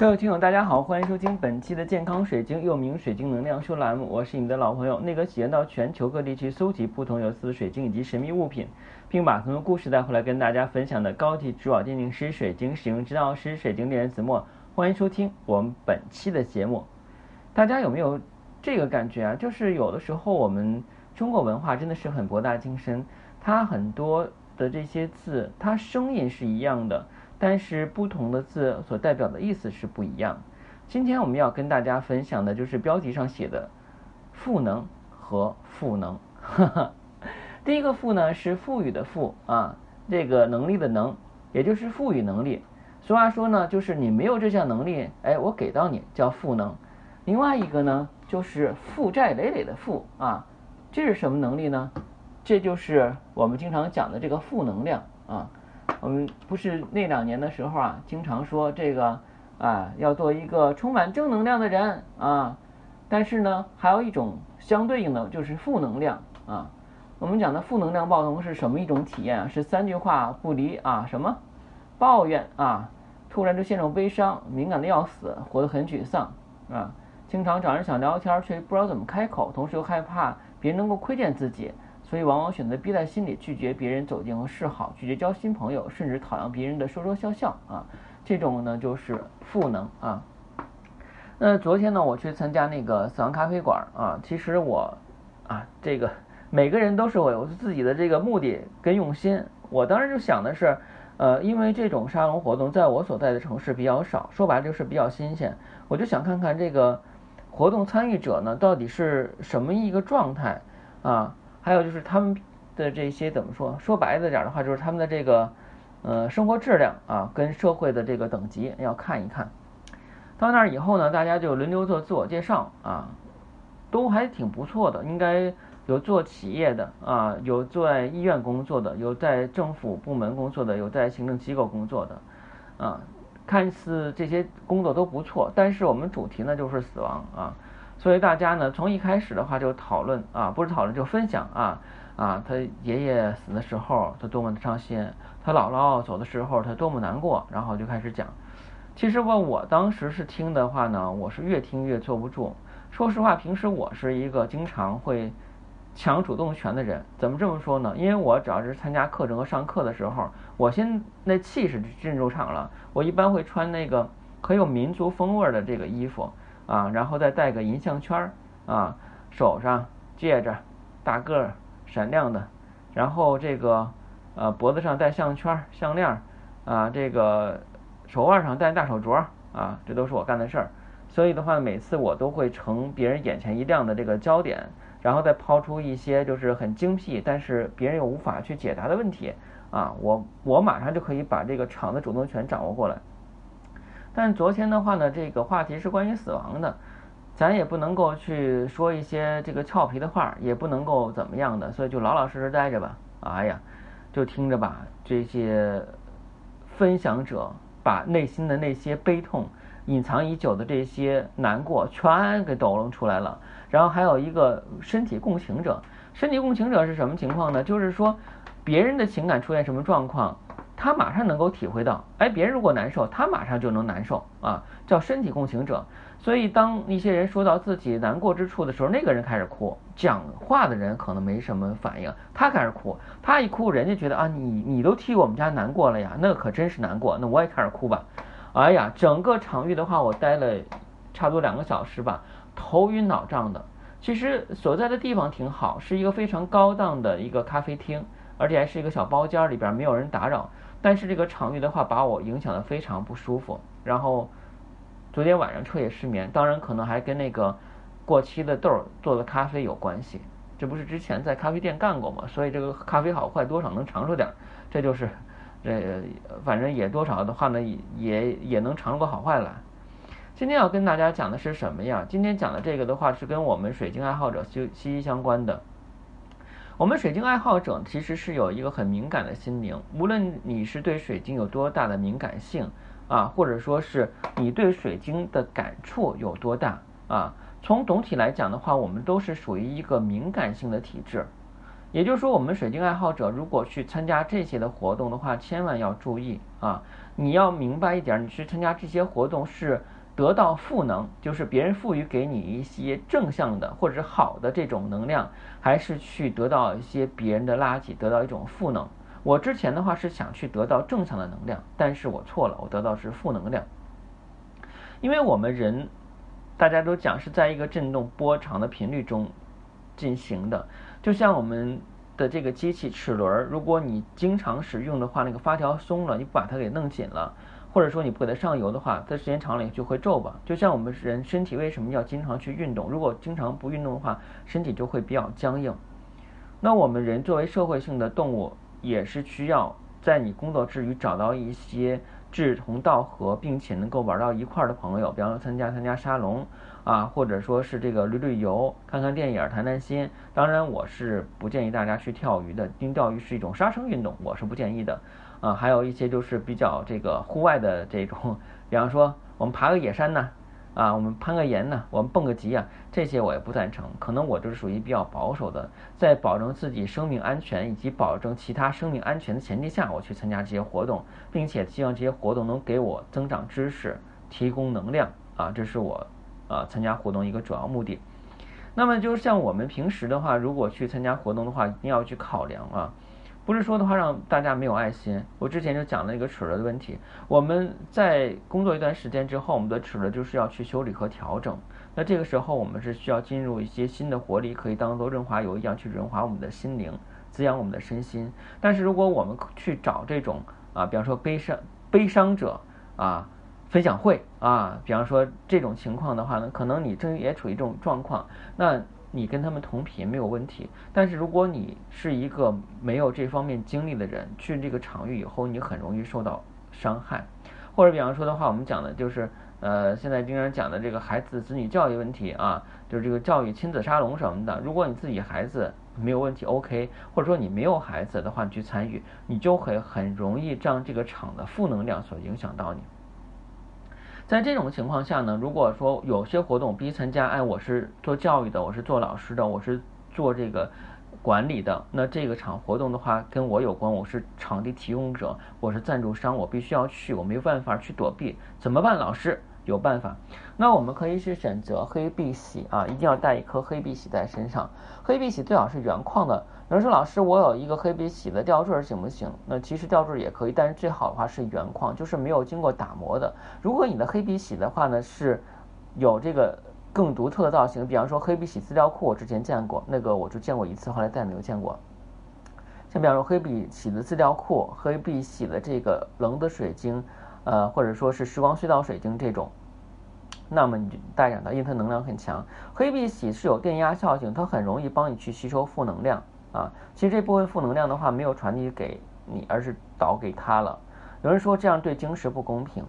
各位听友，大家好，欢迎收听本期的健康水晶，又名水晶能量秀栏目。我是你们的老朋友，那个喜欢到全球各地去搜集不同有色的水晶以及神秘物品，并把很多故事带回来跟大家分享的高级珠宝鉴定师、水晶使用指导师、水晶猎人子墨。欢迎收听我们本期的节目。大家有没有这个感觉啊？就是有的时候我们中国文化真的是很博大精深，它很多的这些字，它声音是一样的。但是不同的字所代表的意思是不一样。今天我们要跟大家分享的就是标题上写的“赋能”和“赋能”。第一个“赋”呢是赋予的“赋”啊，这个能力的“能”，也就是赋予能力。俗话说呢，就是你没有这项能力，哎，我给到你叫赋能。另外一个呢就是负债累累的“负”啊，这是什么能力呢？这就是我们经常讲的这个负能量啊。我们不是那两年的时候啊，经常说这个啊，要做一个充满正能量的人啊。但是呢，还有一种相对应的就是负能量啊。我们讲的负能量暴龙是什么一种体验啊？是三句话不离啊，什么抱怨啊，突然就陷入悲伤，敏感的要死，活得很沮丧啊。经常找人想聊天，却不知道怎么开口，同时又害怕别人能够窥见自己。所以往往选择憋在心里，拒绝别人走近和示好，拒绝交新朋友，甚至讨厌别人的说说笑笑啊，这种呢就是负能啊。那昨天呢，我去参加那个死亡咖啡馆啊，其实我啊，这个每个人都是我有自己的这个目的跟用心。我当时就想的是，呃，因为这种沙龙活动在我所在的城市比较少，说白了就是比较新鲜，我就想看看这个活动参与者呢到底是什么一个状态啊。还有就是他们的这些怎么说？说白了点的话，就是他们的这个呃生活质量啊，跟社会的这个等级要看一看。到那儿以后呢，大家就轮流做自我介绍啊，都还挺不错的。应该有做企业的啊，有在医院工作的，有在政府部门工作的，有在行政机构工作的啊。看似这些工作都不错，但是我们主题呢就是死亡啊。所以大家呢，从一开始的话就讨论啊，不是讨论就分享啊啊，他爷爷死的时候他多么的伤心，他姥姥走的时候他多么难过，然后就开始讲。其实吧我当时是听的话呢，我是越听越坐不住。说实话，平时我是一个经常会抢主动权的人。怎么这么说呢？因为我只要是参加课程和上课的时候，我先那气势进入场了。我一般会穿那个很有民族风味的这个衣服。啊，然后再戴个银项圈儿啊，手上戒指，大个儿闪亮的，然后这个呃脖子上戴项圈项链啊，这个手腕上戴大手镯啊，这都是我干的事儿。所以的话，每次我都会成别人眼前一亮的这个焦点，然后再抛出一些就是很精辟，但是别人又无法去解答的问题啊，我我马上就可以把这个场的主动权掌握过来。但昨天的话呢，这个话题是关于死亡的，咱也不能够去说一些这个俏皮的话，也不能够怎么样的，所以就老老实实待着吧。哎呀，就听着吧，这些分享者把内心的那些悲痛、隐藏已久的这些难过全给抖露出来了。然后还有一个身体共情者，身体共情者是什么情况呢？就是说别人的情感出现什么状况。他马上能够体会到，哎，别人如果难受，他马上就能难受啊，叫身体共情者。所以当一些人说到自己难过之处的时候，那个人开始哭，讲话的人可能没什么反应，他开始哭，他一哭，人家觉得啊，你你都替我们家难过了呀，那可真是难过，那我也开始哭吧。哎呀，整个场域的话，我待了差不多两个小时吧，头晕脑胀的。其实所在的地方挺好，是一个非常高档的一个咖啡厅，而且还是一个小包间，里边没有人打扰。但是这个场域的话，把我影响的非常不舒服。然后昨天晚上彻夜失眠，当然可能还跟那个过期的豆做的咖啡有关系。这不是之前在咖啡店干过吗？所以这个咖啡好坏多少能尝出点儿。这就是这反正也多少的话呢，也也能尝出个好坏来。今天要跟大家讲的是什么呀？今天讲的这个的话是跟我们水晶爱好者息息息相关的。我们水晶爱好者其实是有一个很敏感的心灵，无论你是对水晶有多大的敏感性啊，或者说是你对水晶的感触有多大啊，从总体来讲的话，我们都是属于一个敏感性的体质。也就是说，我们水晶爱好者如果去参加这些的活动的话，千万要注意啊，你要明白一点，你去参加这些活动是得到赋能，就是别人赋予给你一些正向的或者是好的这种能量，还是去得到一些别人的垃圾，得到一种赋能。我之前的话是想去得到正向的能量，但是我错了，我得到是负能量。因为我们人，大家都讲是在一个振动波长的频率中进行的，就像我们的这个机器齿轮，如果你经常使用的话，那个发条松了，你不把它给弄紧了，或者说你不给它上油的话，它时间长了就会皱吧。就像我们人身体为什么要经常去运动？如果经常不运动的话，身体就会比较僵硬。那我们人作为社会性的动物。也是需要在你工作之余找到一些志同道合，并且能够玩到一块儿的朋友，比方说参加参加沙龙啊，或者说是这个旅旅游、看看电影、谈谈心。当然，我是不建议大家去钓鱼的，因为钓鱼是一种杀生运动，我是不建议的。啊，还有一些就是比较这个户外的这种，比方说我们爬个野山呢。啊，我们攀个岩呢，我们蹦个极啊，这些我也不赞成。可能我就是属于比较保守的，在保证自己生命安全以及保证其他生命安全的前提下，我去参加这些活动，并且希望这些活动能给我增长知识、提供能量啊，这是我啊参加活动一个主要目的。那么就像我们平时的话，如果去参加活动的话，一定要去考量啊。不是说的话让大家没有爱心。我之前就讲了一个齿轮的问题。我们在工作一段时间之后，我们的齿轮就是要去修理和调整。那这个时候我们是需要进入一些新的活力，可以当做润滑油一样去润滑我们的心灵，滋养我们的身心。但是如果我们去找这种啊，比方说悲伤悲伤者啊分享会啊，比方说这种情况的话呢，可能你正也处于这种状况，那。你跟他们同频没有问题，但是如果你是一个没有这方面经历的人，去这个场域以后，你很容易受到伤害。或者比方说的话，我们讲的就是，呃，现在经常讲的这个孩子子女教育问题啊，就是这个教育亲子沙龙什么的。如果你自己孩子没有问题，OK，或者说你没有孩子的话，你去参与，你就会很容易让这个场的负能量所影响到你。在这种情况下呢，如果说有些活动必须参加，哎，我是做教育的，我是做老师的，我是做这个管理的，那这个场活动的话跟我有关，我是场地提供者，我是赞助商，我必须要去，我没有办法去躲避，怎么办？老师？有办法，那我们可以是选择黑碧玺啊，一定要带一颗黑碧玺在身上。黑碧玺最好是原矿的。有人说老师，我有一个黑碧玺的吊坠行不行？那其实吊坠也可以，但是最好的话是原矿，就是没有经过打磨的。如果你的黑碧玺的话呢，是有这个更独特的造型，比方说黑碧玺资料库，我之前见过，那个我就见过一次，后来再也没有见过。像比方说黑碧玺的资料库，黑碧玺的这个棱的水晶。呃，或者说是时光隧道水晶这种，那么你就带上它，因为它能量很强。黑碧玺是有电压效应，它很容易帮你去吸收负能量啊。其实这部分负能量的话，没有传递给你，而是导给他了。有人说这样对晶石不公平，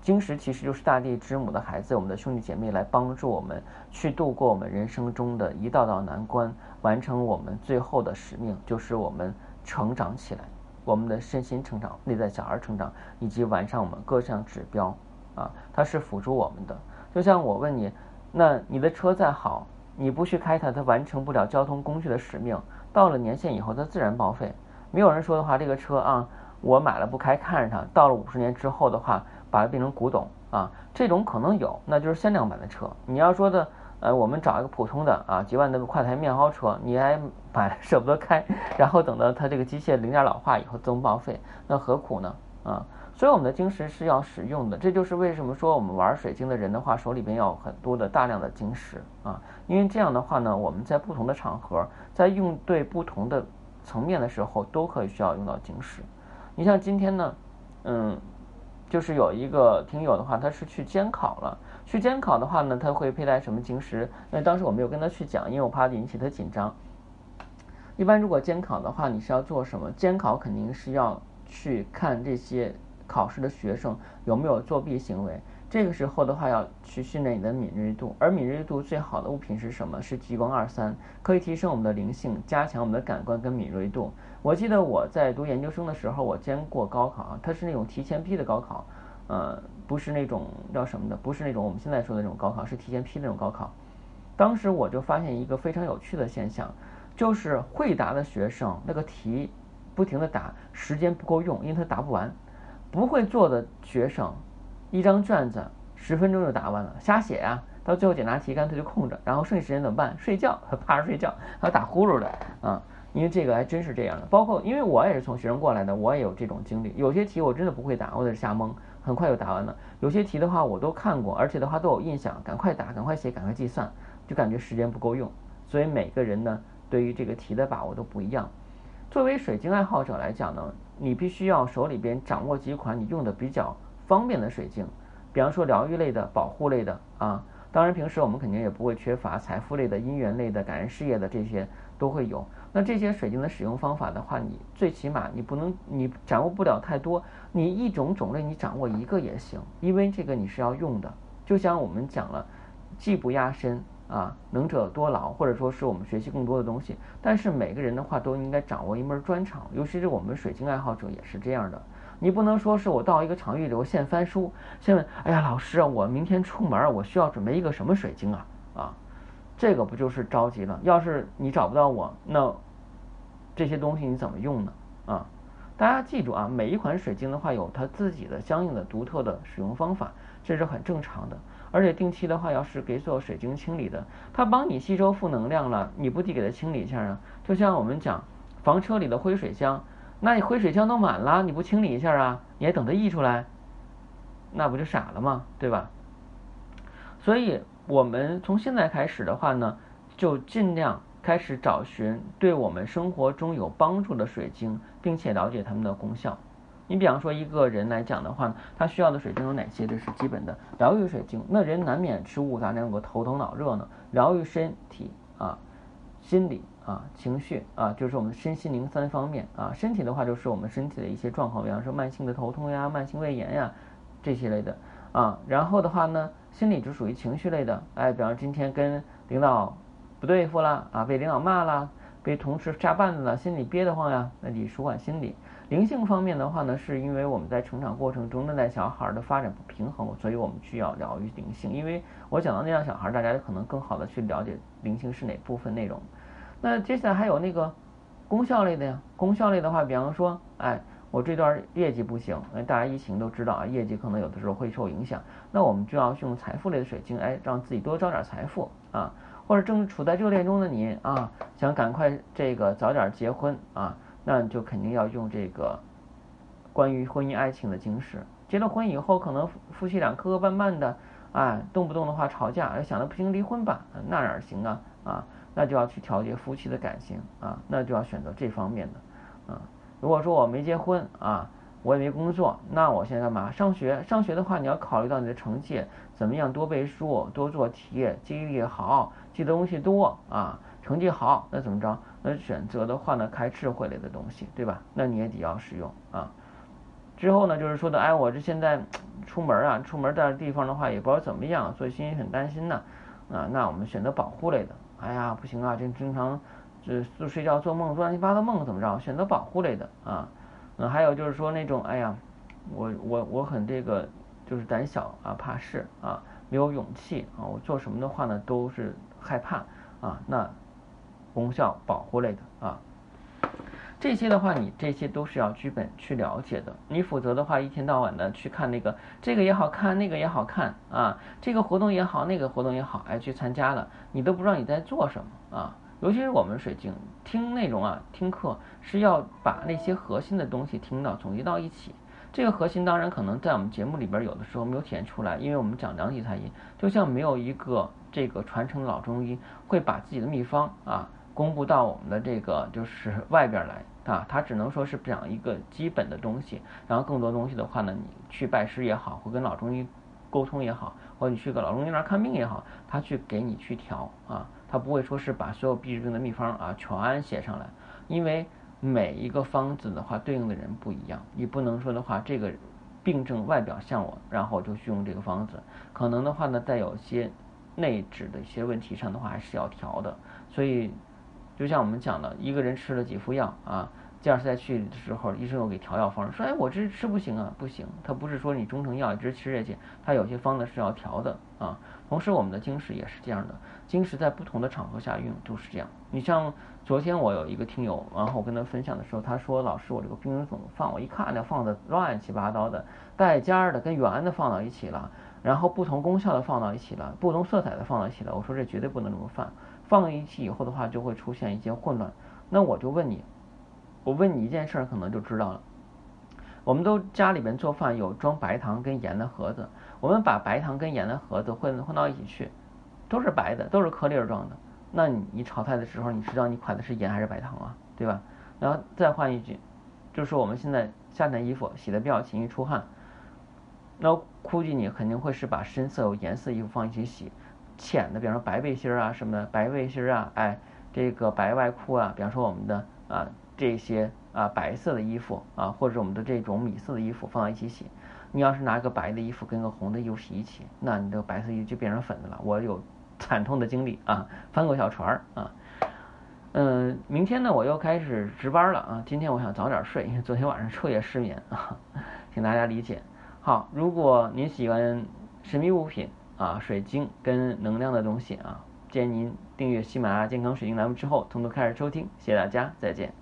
晶石其实就是大地之母的孩子，我们的兄弟姐妹来帮助我们去度过我们人生中的一道道难关，完成我们最后的使命，就是我们成长起来。我们的身心成长、内在小孩成长，以及完善我们各项指标，啊，它是辅助我们的。就像我问你，那你的车再好，你不去开它，它完成不了交通工具的使命。到了年限以后，它自然报废。没有人说的话，这个车啊，我买了不开，看着它，到了五十年之后的话，把它变成古董啊，这种可能有，那就是限量版的车。你要说的。呃，我们找一个普通的啊，几万的快台面包车，你还买舍不得开，然后等到它这个机械零件老化以后自动报废，那何苦呢？啊，所以我们的晶石是要使用的，这就是为什么说我们玩水晶的人的话，手里边要有很多的大量的晶石啊，因为这样的话呢，我们在不同的场合，在用对不同的层面的时候，都可以需要用到晶石。你像今天呢，嗯。就是有一个听友的话，他是去监考了。去监考的话呢，他会佩戴什么晶石？那当时我没有跟他去讲，因为我怕引起他紧张。一般如果监考的话，你是要做什么？监考肯定是要去看这些考试的学生有没有作弊行为。这个时候的话，要去训练你的敏锐度，而敏锐度最好的物品是什么？是极光二三，可以提升我们的灵性，加强我们的感官跟敏锐度。我记得我在读研究生的时候，我监过高考，它是那种提前批的高考，呃，不是那种叫什么的，不是那种我们现在说的那种高考，是提前批那种高考。当时我就发现一个非常有趣的现象，就是会答的学生那个题不停的答，时间不够用，因为他答不完。不会做的学生，一张卷子十分钟就答完了，瞎写呀。到最后检查题干脆就空着，然后剩下时间怎么办？睡觉，趴着睡觉，还有打呼噜的啊。因为这个还真是这样的。包括因为我也是从学生过来的，我也有这种经历。有些题我真的不会答，我在瞎蒙，很快就答完了。有些题的话我都看过，而且的话都有印象，赶快答，赶快写，赶快计算，就感觉时间不够用。所以每个人呢，对于这个题的把握都不一样。作为水晶爱好者来讲呢，你必须要手里边掌握几款你用的比较方便的水晶，比方说疗愈类的、保护类的啊。当然平时我们肯定也不会缺乏财富类的、姻缘类的、感恩事业的这些都会有。那这些水晶的使用方法的话，你最起码你不能你掌握不了太多，你一种种类你掌握一个也行，因为这个你是要用的。就像我们讲了，技不压身。啊，能者多劳，或者说是我们学习更多的东西。但是每个人的话都应该掌握一门专长，尤其是我们水晶爱好者也是这样的。你不能说是我到一个场域里，我现翻书，先问，哎呀，老师啊，我明天出门，我需要准备一个什么水晶啊？啊，这个不就是着急了？要是你找不到我，那这些东西你怎么用呢？啊，大家记住啊，每一款水晶的话有它自己的相应的独特的使用方法，这是很正常的。而且定期的话，要是给所有水晶清理的，它帮你吸收负能量了，你不得给它清理一下啊？就像我们讲房车里的灰水箱，那你灰水箱都满了，你不清理一下啊？你还等它溢出来，那不就傻了吗？对吧？所以我们从现在开始的话呢，就尽量开始找寻对我们生活中有帮助的水晶，并且了解它们的功效。你比方说一个人来讲的话呢，他需要的水晶有哪些？这是基本的疗愈水晶。那人难免吃五杂粮，有个头疼脑热呢？疗愈身体啊，心理啊，情绪啊，就是我们身心灵三方面啊。身体的话就是我们身体的一些状况，比方说慢性的头痛呀、慢性胃炎呀这些类的啊。然后的话呢，心理就属于情绪类的，哎，比方今天跟领导不对付了啊，被领导骂了，被同事扎绊子了，心里憋得慌呀，那你舒缓心理。灵性方面的话呢，是因为我们在成长过程中那代小孩的发展不平衡，所以我们需要疗愈灵性。因为我讲到那样小孩，大家可能更好的去了解灵性是哪部分内容。那接下来还有那个功效类的呀，功效类的话，比方说，哎，我这段业绩不行，哎，大家疫情都知道啊，业绩可能有的时候会受影响，那我们就要用财富类的水晶，哎，让自己多招点财富啊，或者正处在热恋中的你啊，想赶快这个早点结婚啊。那就肯定要用这个关于婚姻爱情的晶石。结了婚以后，可能夫妻俩磕磕绊绊的，哎，动不动的话吵架，想的不行离婚吧，那哪行啊？啊，那就要去调节夫妻的感情啊，那就要选择这方面的啊。如果说我没结婚啊，我也没工作，那我现在干嘛？上学，上学的话，你要考虑到你的成绩怎么样，多背书，多做题，记忆力好，记的东西多啊。成绩好，那怎么着？那选择的话呢，开智慧类的东西，对吧？那你也得要使用啊。之后呢，就是说的，哎，我这现在出门啊，出门在地方的话，也不知道怎么样，所以心里很担心呢。啊，那我们选择保护类的。哎呀，不行啊，这经常这就睡觉做梦，做乱七八糟梦，怎么着？选择保护类的啊。嗯，还有就是说那种，哎呀，我我我很这个，就是胆小啊，怕事啊，没有勇气啊，我做什么的话呢，都是害怕啊。那功效保护类的啊，这些的话，你这些都是要基本去了解的。你否则的话，一天到晚的去看那个这个也好看，那个也好看啊，这个活动也好，那个活动也好，哎，去参加了，你都不知道你在做什么啊。尤其是我们水晶听内容啊，听课是要把那些核心的东西听到，总结到一起。这个核心当然可能在我们节目里边有的时候没有体现出来，因为我们讲量体裁衣，就像没有一个这个传承老中医会把自己的秘方啊。公布到我们的这个就是外边来啊，他只能说是讲一个基本的东西，然后更多东西的话呢，你去拜师也好，或跟老中医沟通也好，或者你去个老中医那儿看病也好，他去给你去调啊，他不会说是把所有避治病的秘方啊全写上来，因为每一个方子的话对应的人不一样，你不能说的话这个病症外表像我，然后就去用这个方子，可能的话呢，在有些内质的一些问题上的话还是要调的，所以。就像我们讲的，一个人吃了几副药啊，第二次再去的时候，医生又给调药方，说哎我这吃不行啊，不行，他不是说你中成药一直吃下去，他有些方子是要调的啊。同时我们的经石也是这样的，经石在不同的场合下用都是这样。你像昨天我有一个听友，然后我跟他分享的时候，他说老师我这个冰人怎么放？我一看那放的乱七八糟的，带尖的跟圆的放到一起了，然后不同功效的放到一起了，不同色彩的放到一起了。我说这绝对不能这么放，放一起以后的话就会出现一些混乱。那我就问你。我问你一件事儿，可能就知道了。我们都家里边做饭有装白糖跟盐的盒子，我们把白糖跟盐的盒子混混到一起去，都是白的，都是颗粒状的。那你你炒菜的时候，你知道你款的是盐还是白糖啊？对吧？然后再换一句，就是我们现在夏天衣服洗的比较勤，易出汗，那估计你肯定会是把深色有颜色衣服放一起洗，浅的，比方说白背心啊什么的，白背心啊，哎，这个白外裤啊，比方说我们的啊。这些啊白色的衣服啊，或者我们的这种米色的衣服放在一起洗，你要是拿个白的衣服跟个红的衣服洗一起，那你这个白色衣服就变成粉的了。我有 惨痛的经历啊，翻过小船儿啊。嗯，明天呢我又开始值班了啊。今天我想早点睡，因为昨天晚上彻夜失眠啊，请大家理解。好，如果您喜欢神秘物品啊、水晶跟能量的东西啊，建议您订阅喜马拉雅健康水晶栏目之后，从头开始收听。谢谢大家，再见。